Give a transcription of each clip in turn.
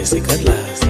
lies, good last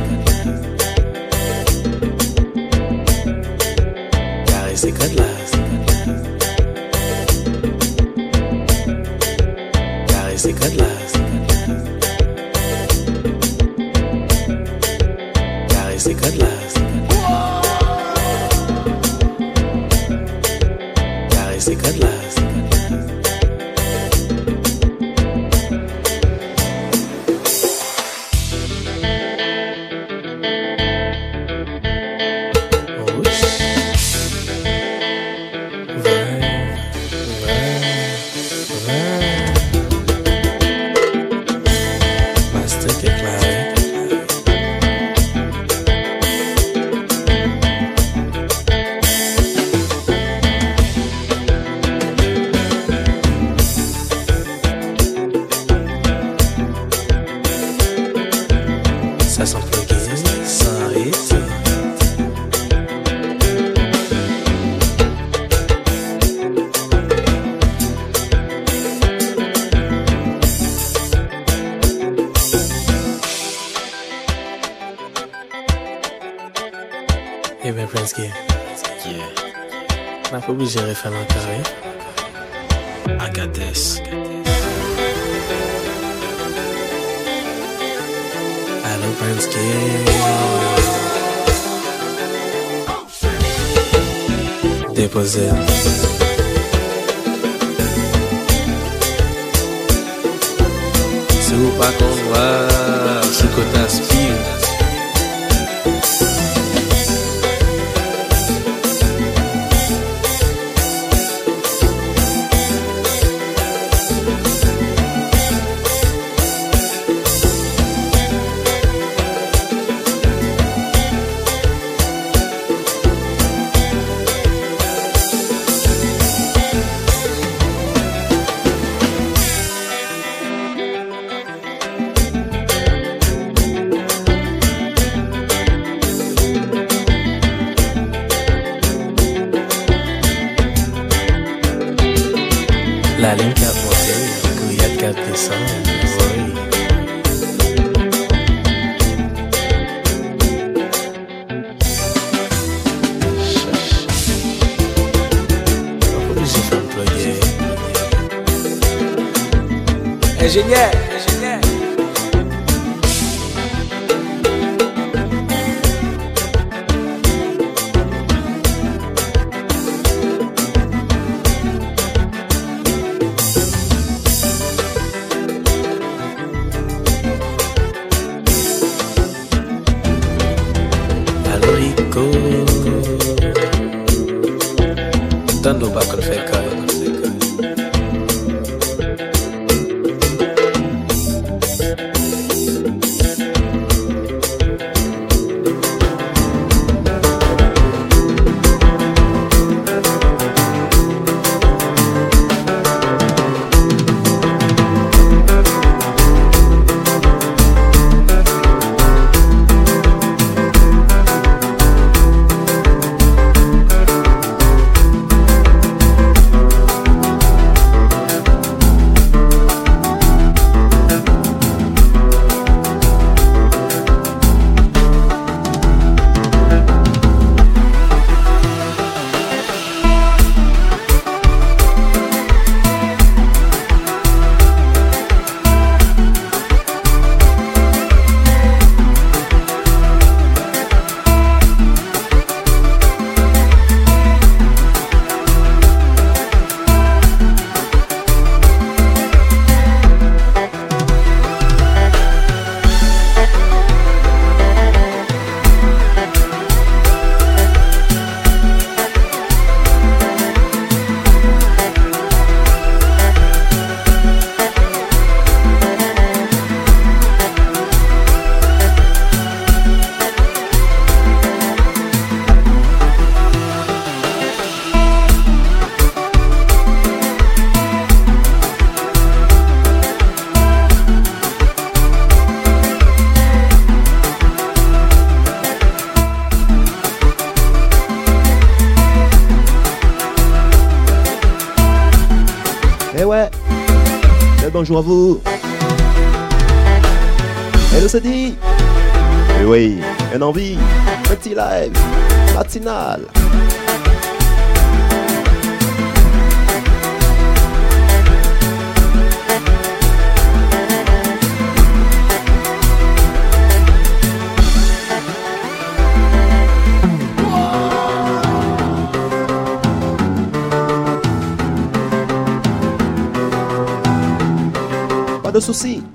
Engenheiro. Vous Hello Sadi Et oui, une envie, petit live, matinal. Pas de soucis.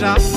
Déjà.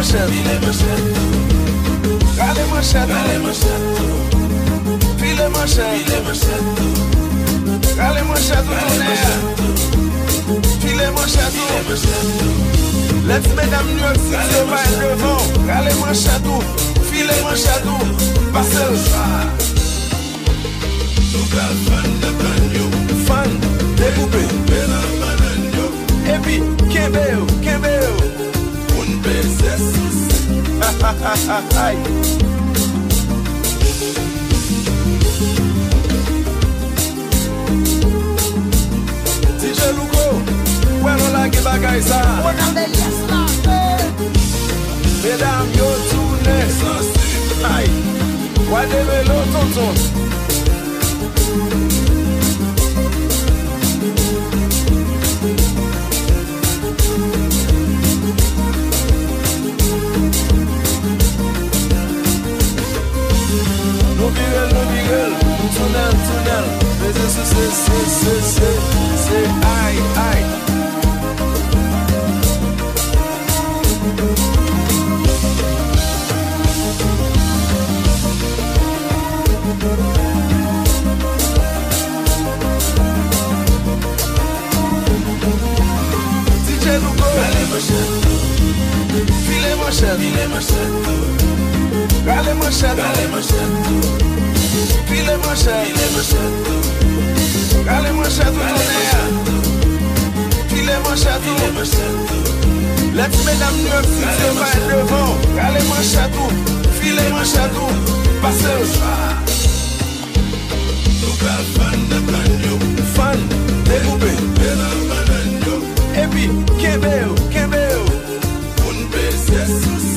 mwen chèd Gade mwen chèd File mwen chèd Gade mwen chèd ou tounè File mwen chèd ou Let mèdam New York City se baye devon Gade mwen chèd ou File mwen chèd ou Basel Nou kal fan de tan yo Fan, dekoube Bela manan yo Epi, kebe yo, kebe yo yes, yes, yes. DJ Lugo, wè nou la ge bagay sa? Wè nan de yes la fe. Medam yo toune. Wè de me lo tonton. Tunnel, tunnel, tonal. Mais c'est, c'est, c'est, c'est, c'est, aïe, aïe. DJ Lugo, allez. Filez. Filez Pile mwen chatou Kale mwen chatou konè ya Pile mwen chatou Let mèdam nou fite mwen devon Kale mwen chatou Pile mwen chatou Pase ou chwa Nou kal fan de banyo Fan de koube De la bananyo Epi kebe ou, kebe ou Moun pe se sous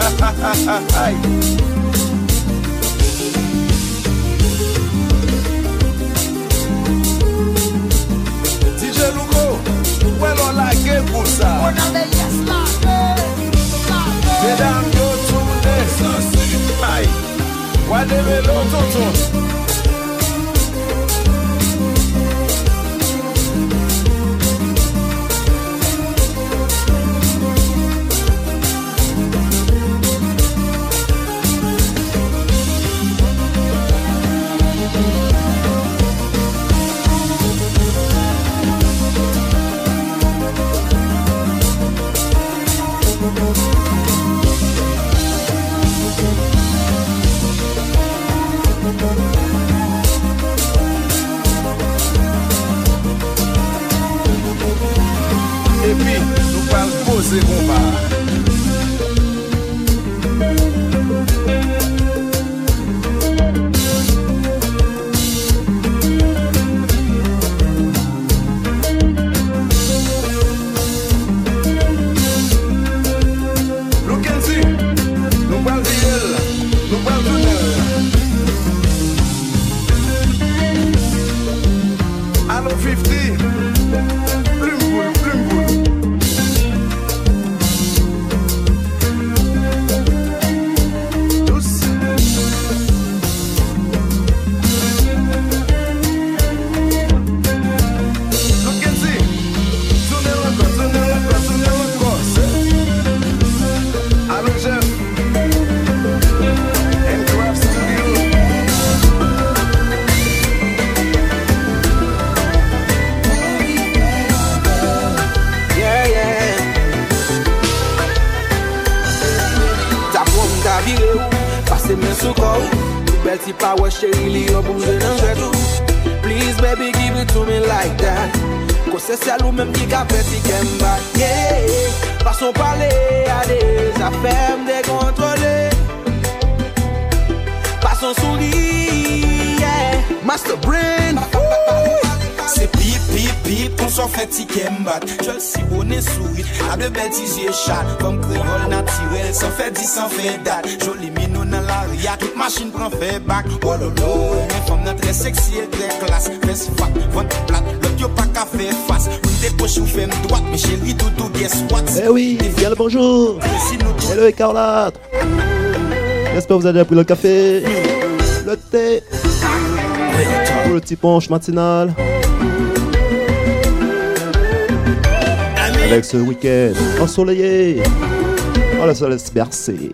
Ha ha ha ha hay huevo la que pusa. Mesdames, yo tournez. Aïe. Why they belong to J'espère que vous avez pris le café, le thé, le petit punch matinal. Avec ce week-end ensoleillé, on la se bercer.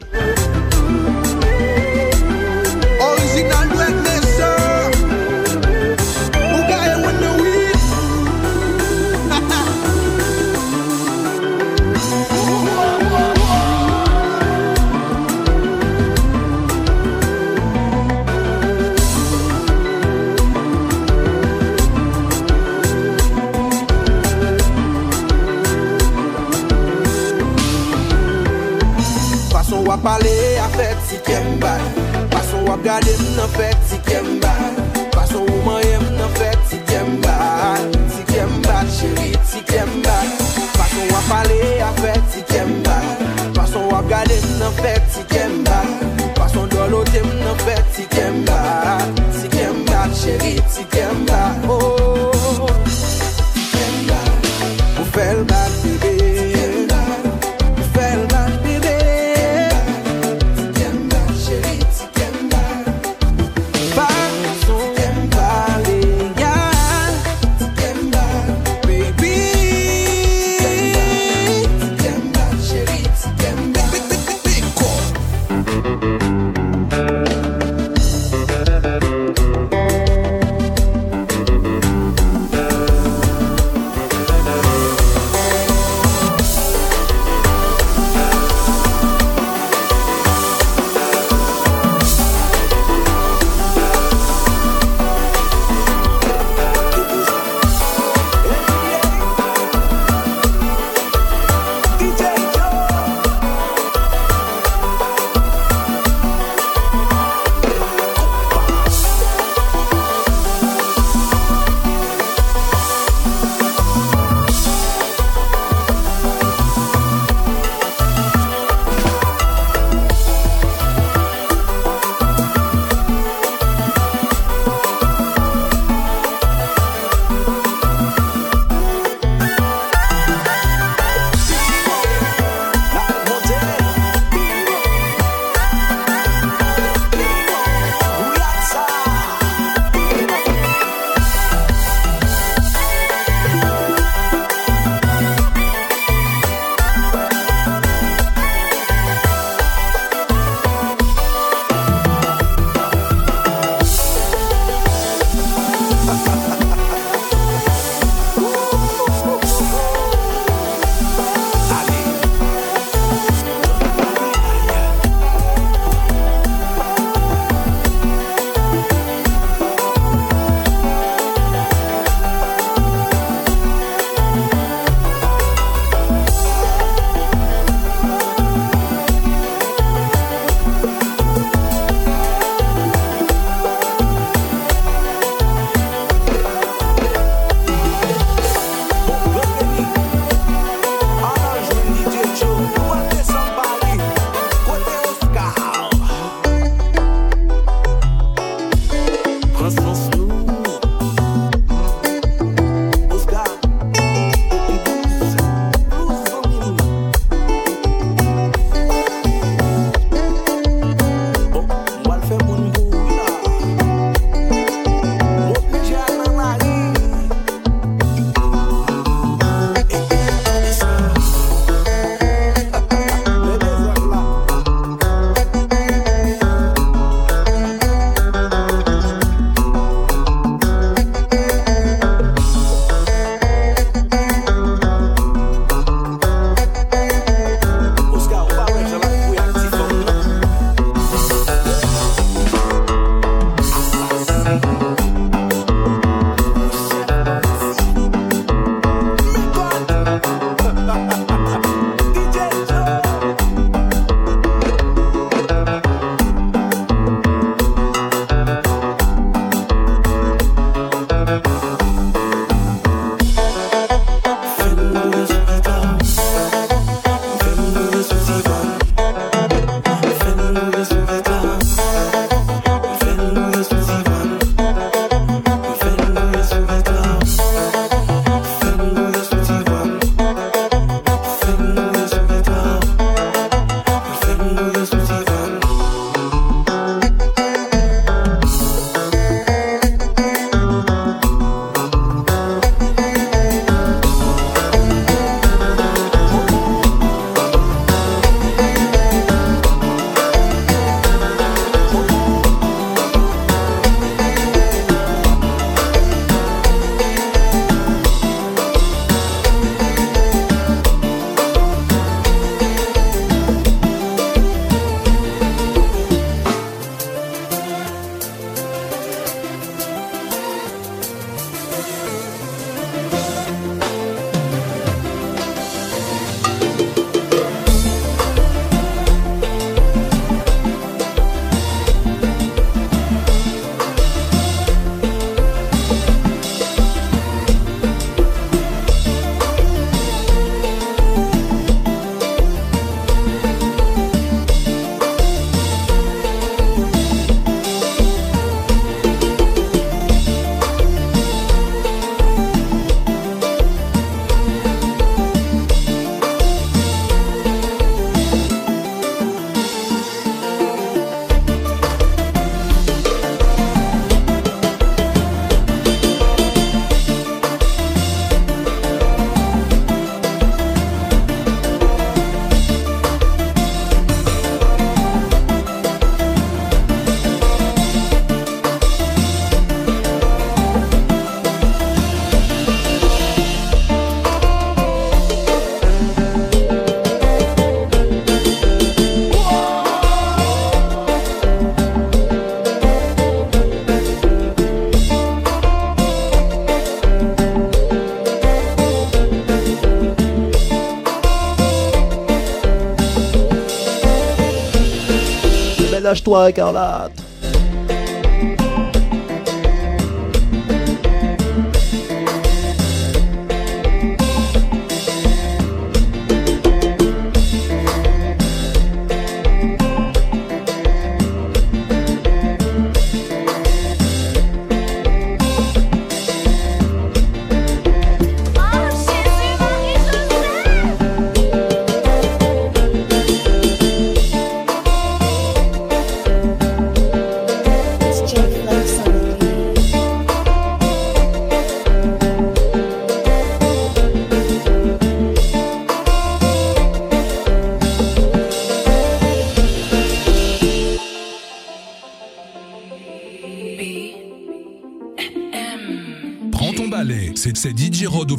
Allez, lâche-toi,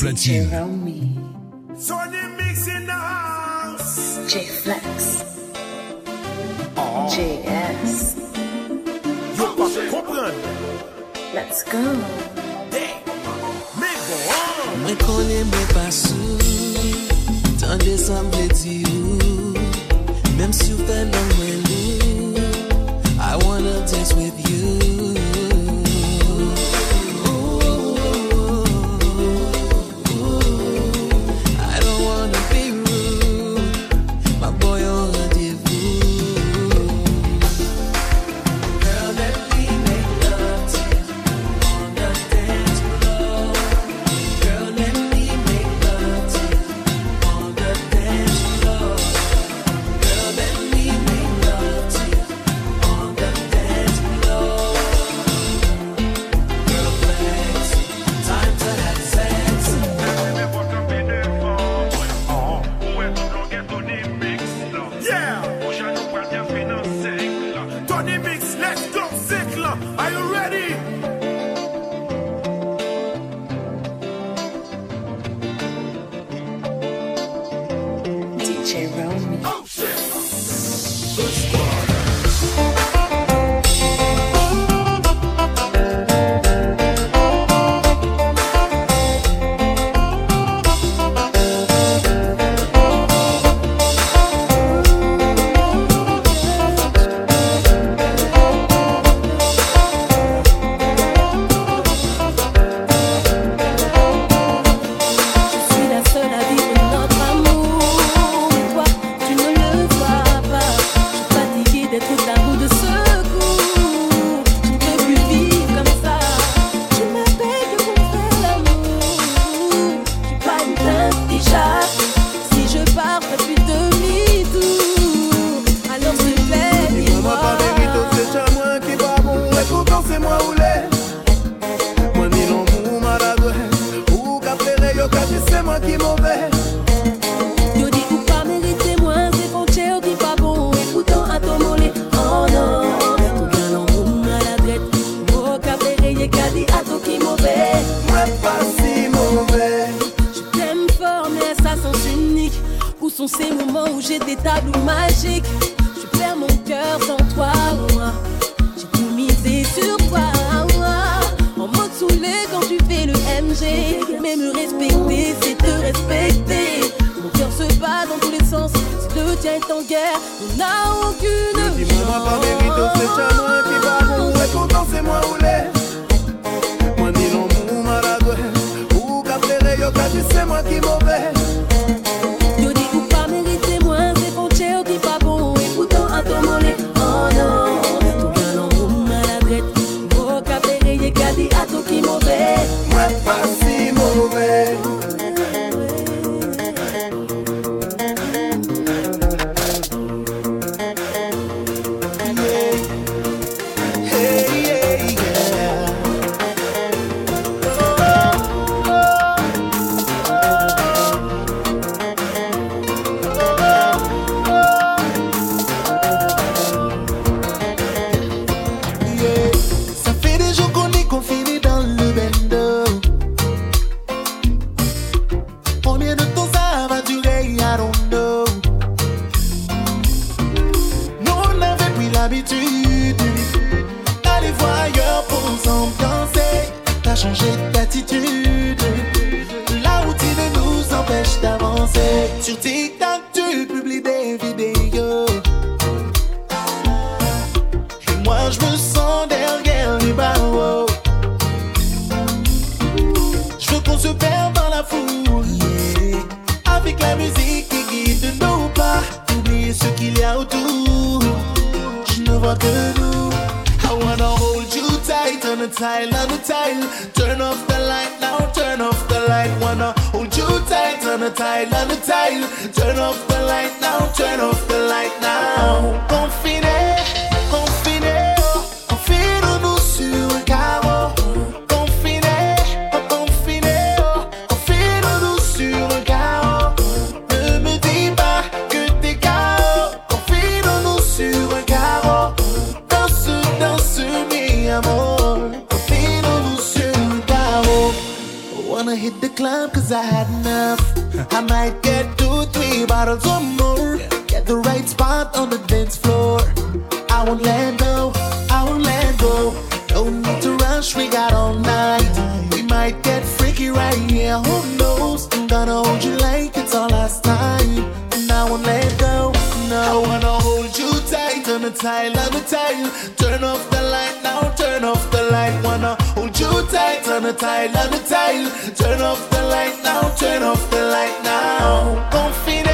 platine. Aucune Dis-moi Put tight on the tile, on the tile. Turn off the light now, turn off the light now. Don't feel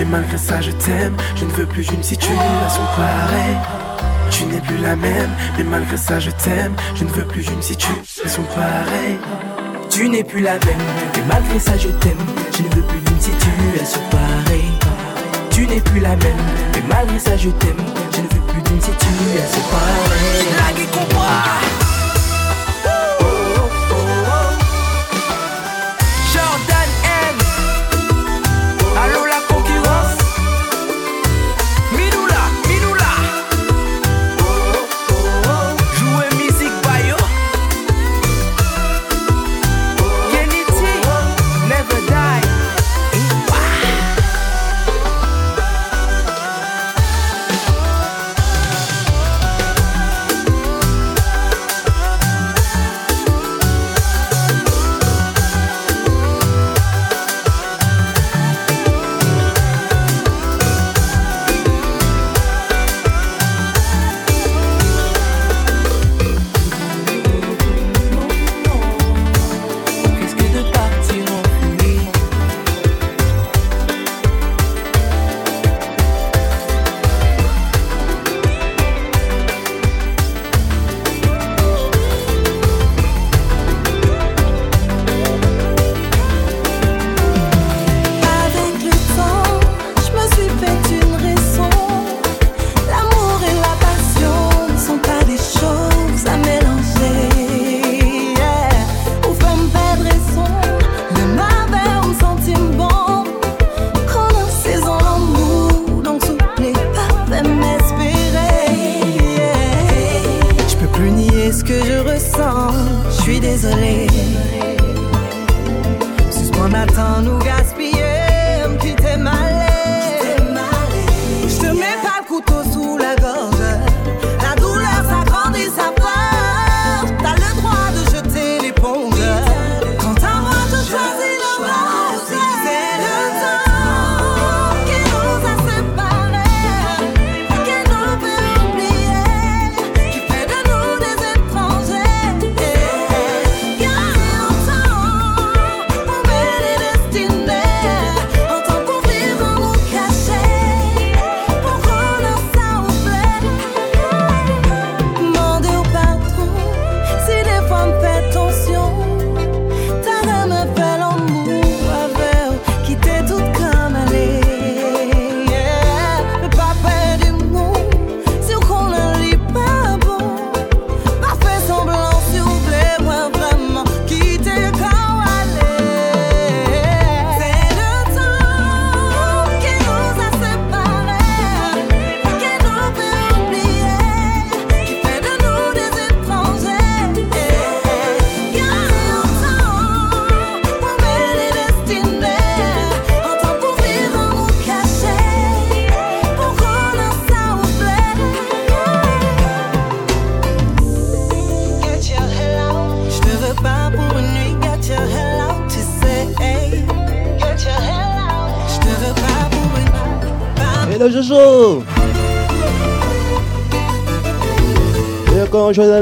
Et malgré ça je t'aime, je ne veux plus d'une situation pareille. Tu n'es plus la même, mais malgré ça je t'aime, je ne veux plus d'une situation pareille. Tu n'es plus la même, mais malgré ça je t'aime, je ne veux plus d'une situation pareille. Tu n'es plus la même, mais malgré ça je t'aime, je ne veux plus d'une situation pareille. Blague et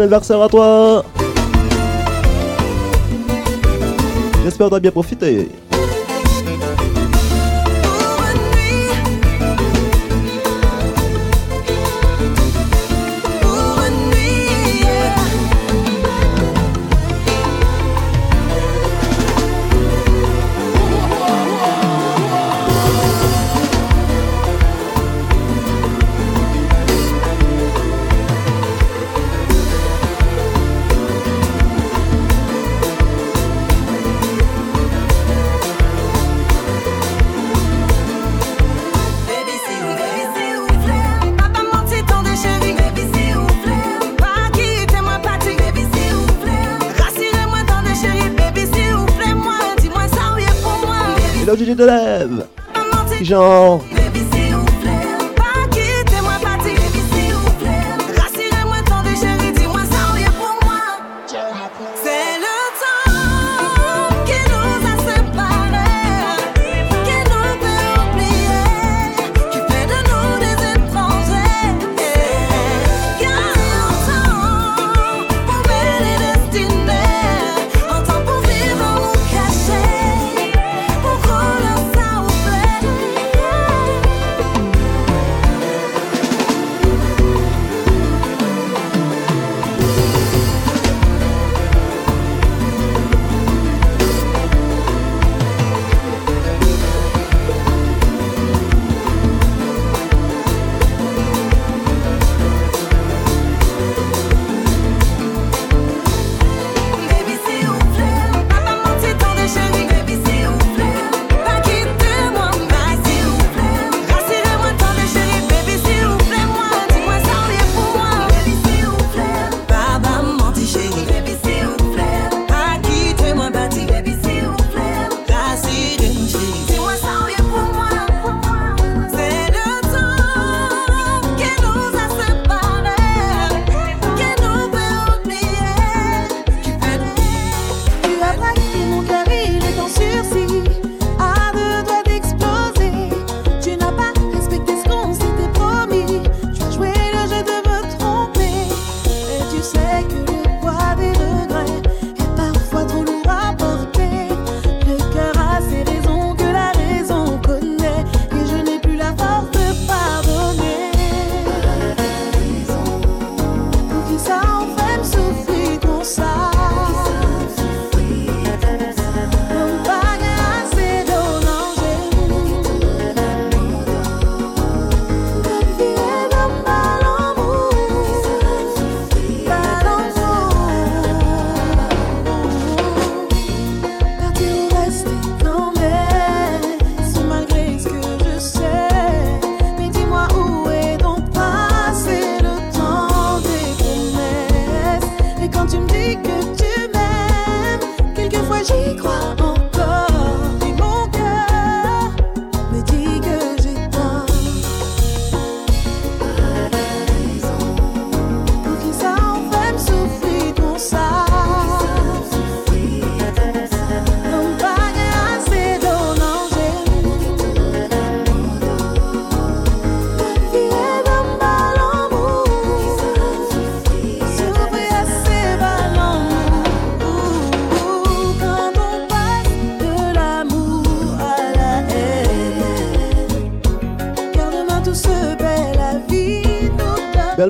anniversaire à toi. J'espère que t'as bien profité. je te lève. Genre.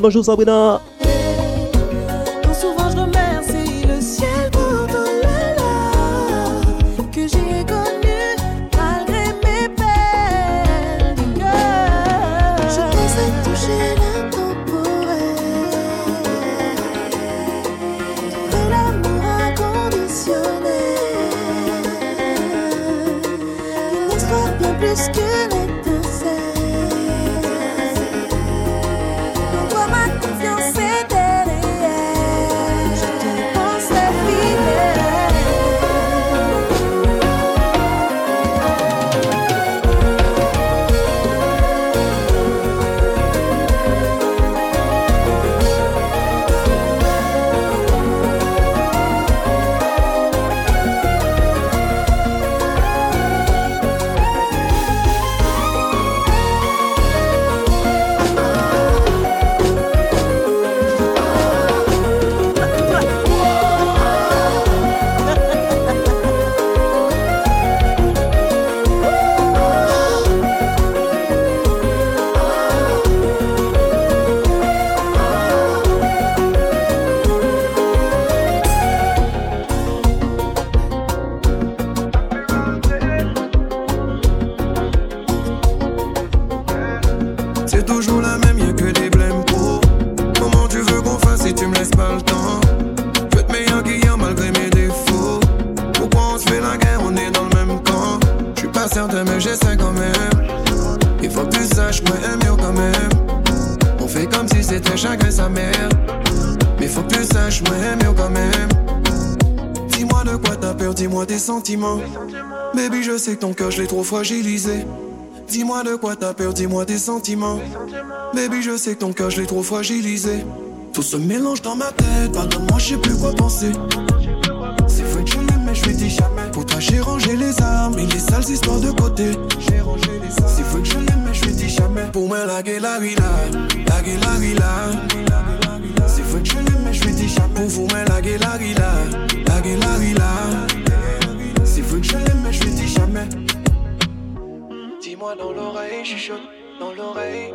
Bonjour Sabrina. Baby, je sais que ton cœur, je l'ai trop fragilisé. Dis-moi de quoi t'as peur, dis-moi tes sentiments. Baby, je sais que ton cœur, je l'ai trop fragilisé. Tout se mélange dans ma tête, pardonne-moi, je sais plus quoi penser. C'est vrai que je l'aime, mais je lui dis jamais. Pour toi, j'ai rangé les armes et les sales histoires de côté. J'ai rangé les armes. C'est vrai que je l'aime, mais je lui dis jamais. Pour moi, la gueule, la villa, la gueule, la villa. C'est vrai que je l'aime, mais je lui dis jamais. Pour vous, moi, la gueule, la villa, la gueule, la. Dans l'oreille, chuchote dans l'oreille.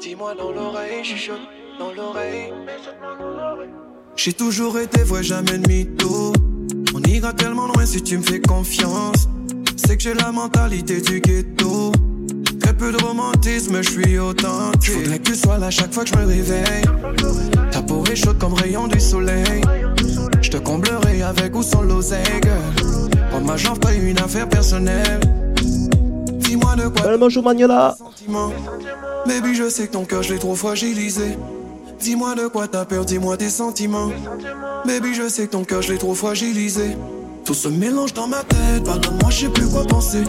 Dis-moi dans l'oreille, chuchote dans l'oreille. J'ai toujours été vrai, jamais de mytho. On ira tellement loin si tu me fais confiance. C'est que j'ai la mentalité du ghetto. Très peu de romantisme, je suis authentique. Faudrait que tu sois là chaque fois que je me réveille. Ta peau est chaude comme rayon du soleil. Je te comblerai avec ou sans l'oseille, ma jambe, pas une affaire personnelle. Dis-moi de quoi. Magnola. Baby, je sais que ton cœur, je l'ai trop fragilisé. Dis-moi de quoi t'as peur, dis-moi tes sentiments. Baby, je sais que ton cœur, je l'ai trop fragilisé. Tout se mélange dans ma tête, pardonne-moi, je sais plus quoi penser.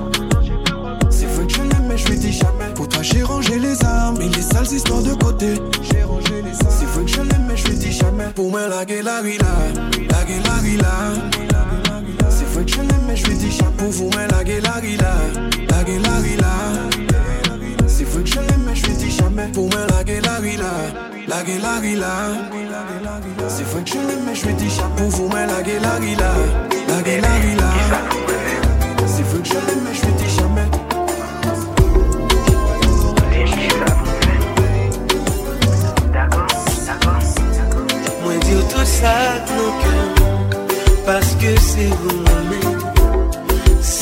C'est vrai que je l'aime, mais je lui dis jamais. Pour toi, j'ai rangé les armes et les sales histoires de côté. J'ai rangé les armes. C'est vrai que je l'aime, mais je lui dis jamais. Pour moi, la gueule, la gueule, la villa. C'est vrai que je je lui dis. Pour vous, moi, la gueule, la villa, la gueule, la villa. C'est vrai que mais je lui dis jamais. Pour moi, la gueule, la. C'est vrai que mais je lui dis. Pour vous, moi, la gueule, la villa, la gueule, la villa. C'est vrai que mais je lui dis jamais. Moi dire tout ça dans cœur Parce que c'est vous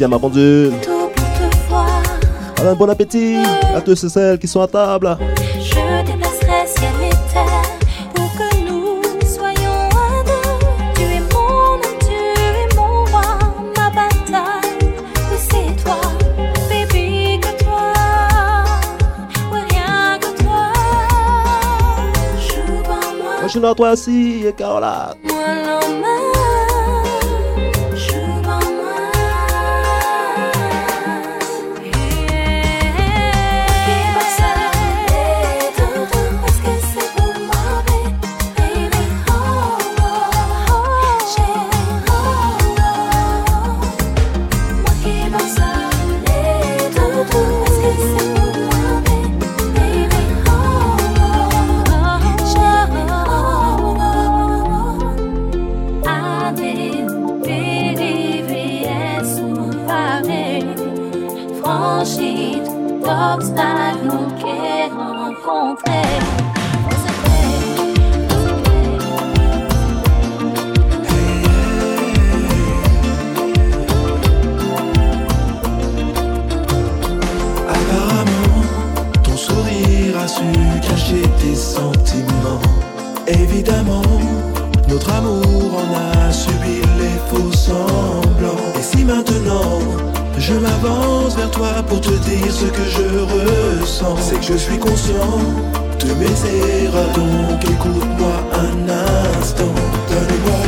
midi à ma pendule. Alors, bon appétit à tous et celles qui sont à table. Je déplacerai ciel et terre pour que nous soyons à deux. Tu es mon homme, tu es mon roi, ma bataille. Oui, c'est toi, baby, que toi. Oui, rien que toi. Joue moi. Je suis dans toi aussi, Carola. Moi. vers toi pour te dire ce que je ressens. C'est que je suis conscient de mes erreurs, donc écoute-moi un instant. Donne-moi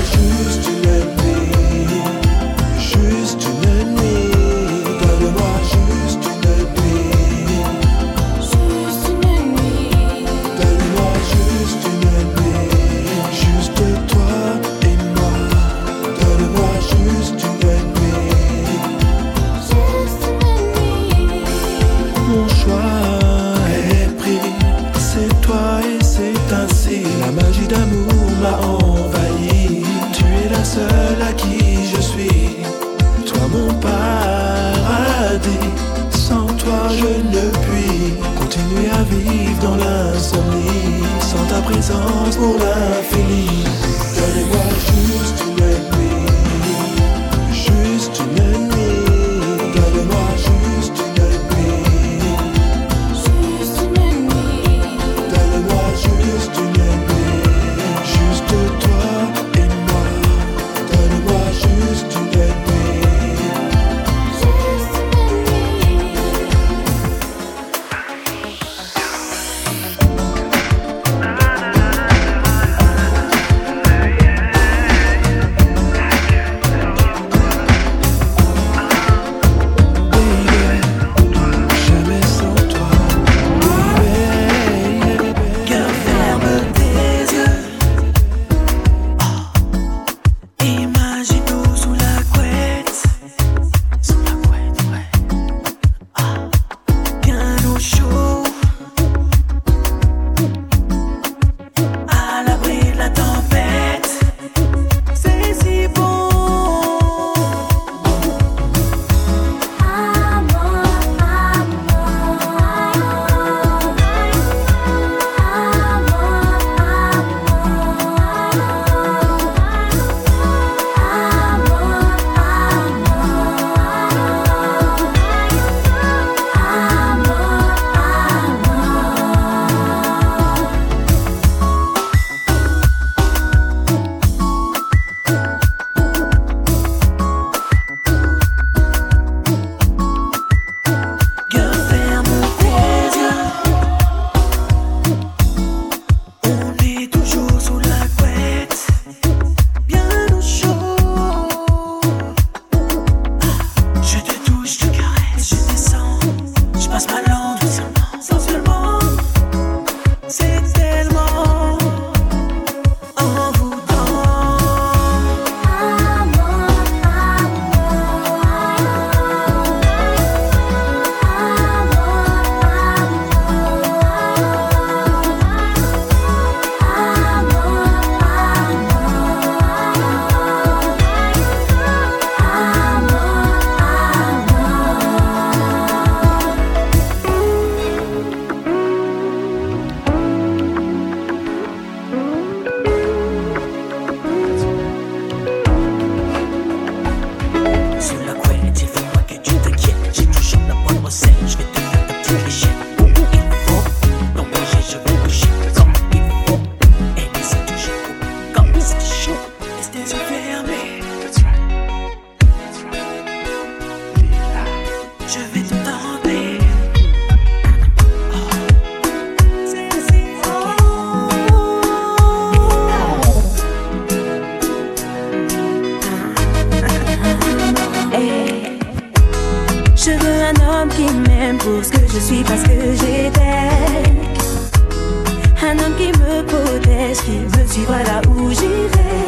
promesse qui me suivra là où j'irai?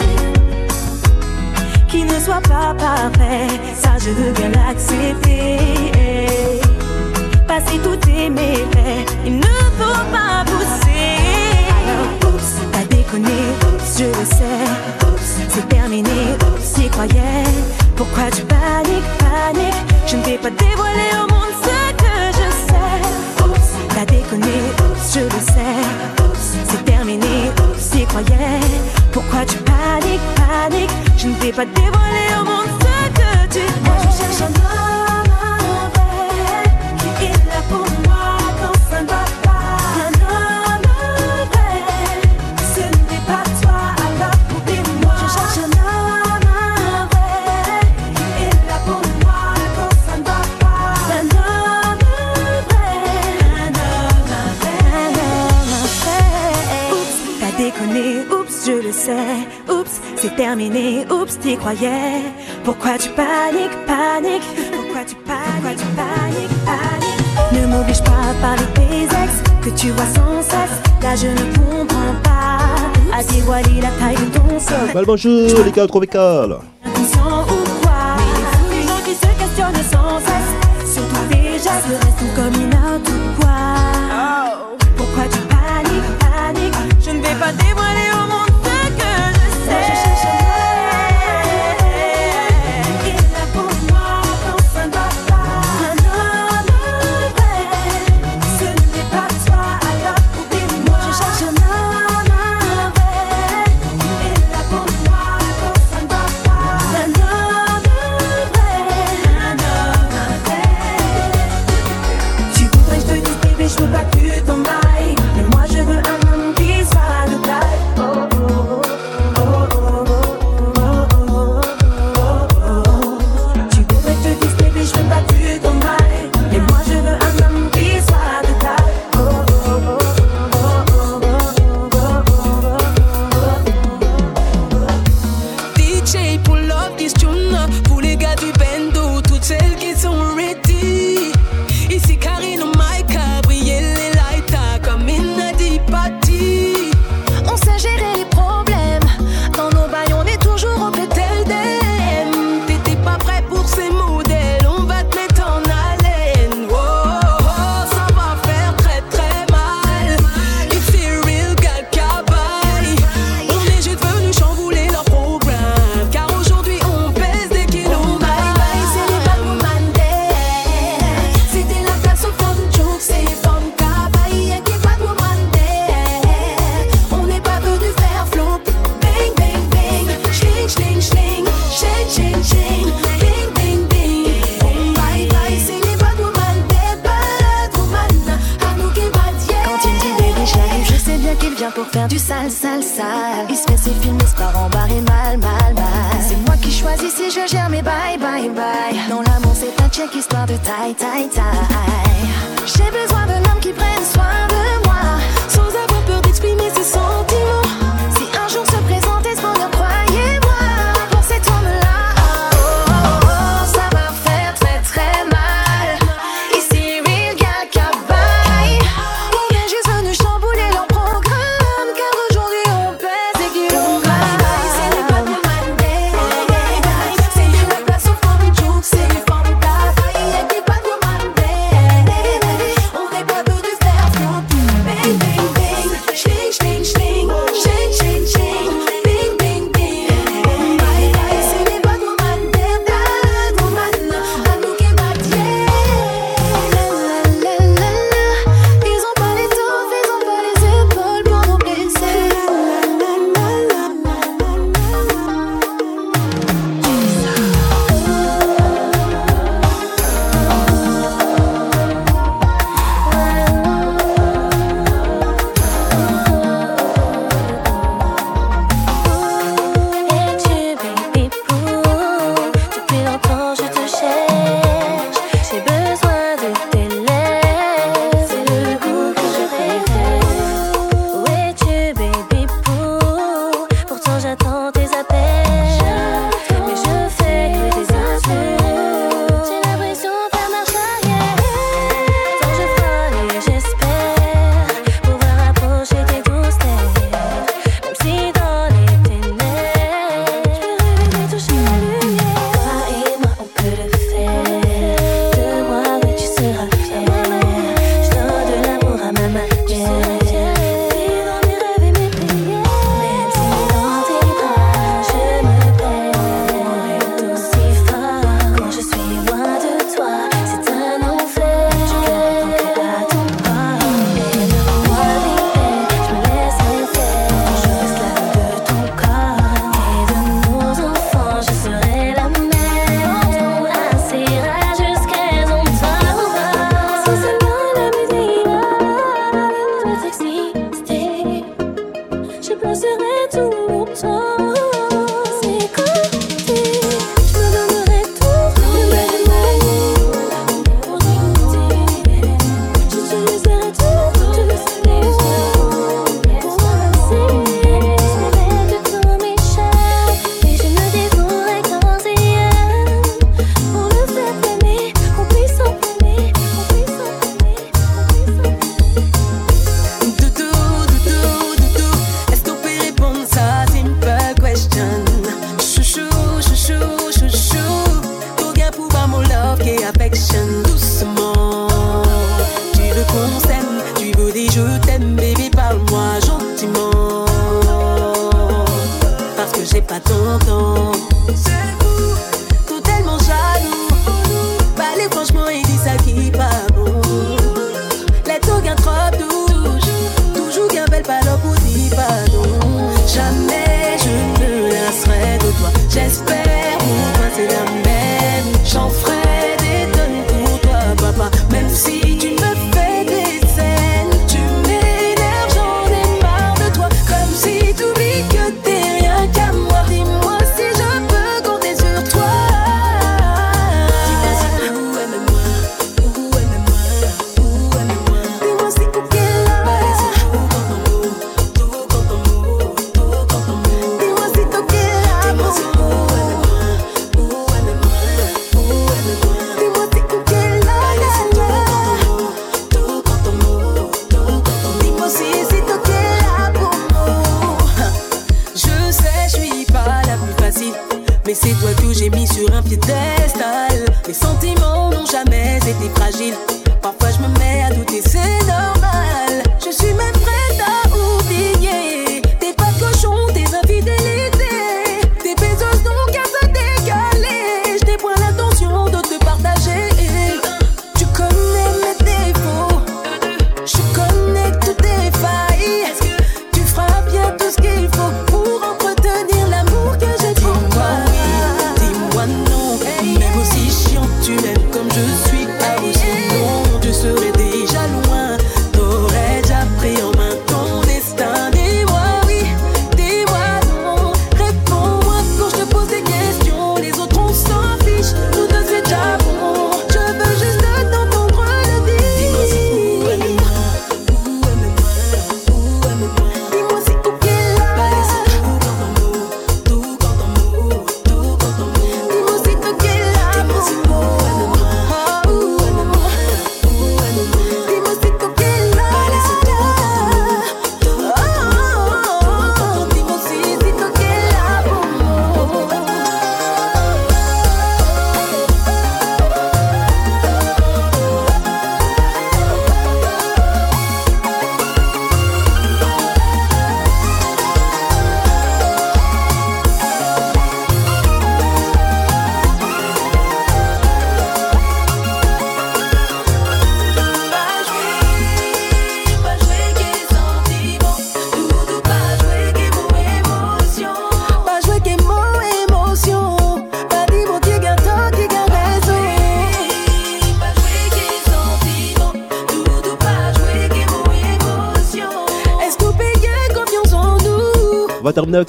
Qui ne soit pas parfait, ça je veux bien l'accepter. Passer tout est méfaits, il ne faut pas pousser. Alors, t'as déconné, oups, je le sais, c'est terminé, oups, croyais. Pourquoi tu paniques, paniques? Je ne vais pas dévoiler au monde ce que je sais. Oups, t'as déconné, je le sais, c'est terminé terminé. S'y croyait, pourquoi tu paniques, paniques? Je ne vais pas dévoiler au monde ce que tu. Moi, je cherche un homme. terminé, oups, je le sais, oups, c'est terminé, oups, t'y croyais. Pourquoi tu paniques, paniques? Pourquoi tu paniques, pourquoi tu paniques, paniques? Ne m'oblige pas à parler des ex que tu vois sans cesse. Là, je ne comprends pas. À dévoiler la taille de ton sol. Mal bonjour, les gars, trop mécales. Inconscient ou quoi? Les gens qui se questionnent sans cesse. Surtout déjà, le reste comme il a tout quoi pas dévoilé au monde que je sais.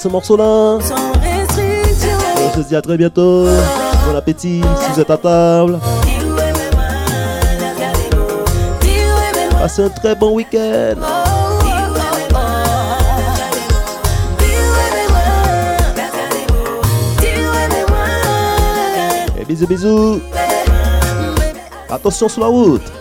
morceau-là. je se dis à très bientôt. Bon appétit si vous êtes à table. Passez un très bon week-end. Et bisous, bisous. Attention sur la route.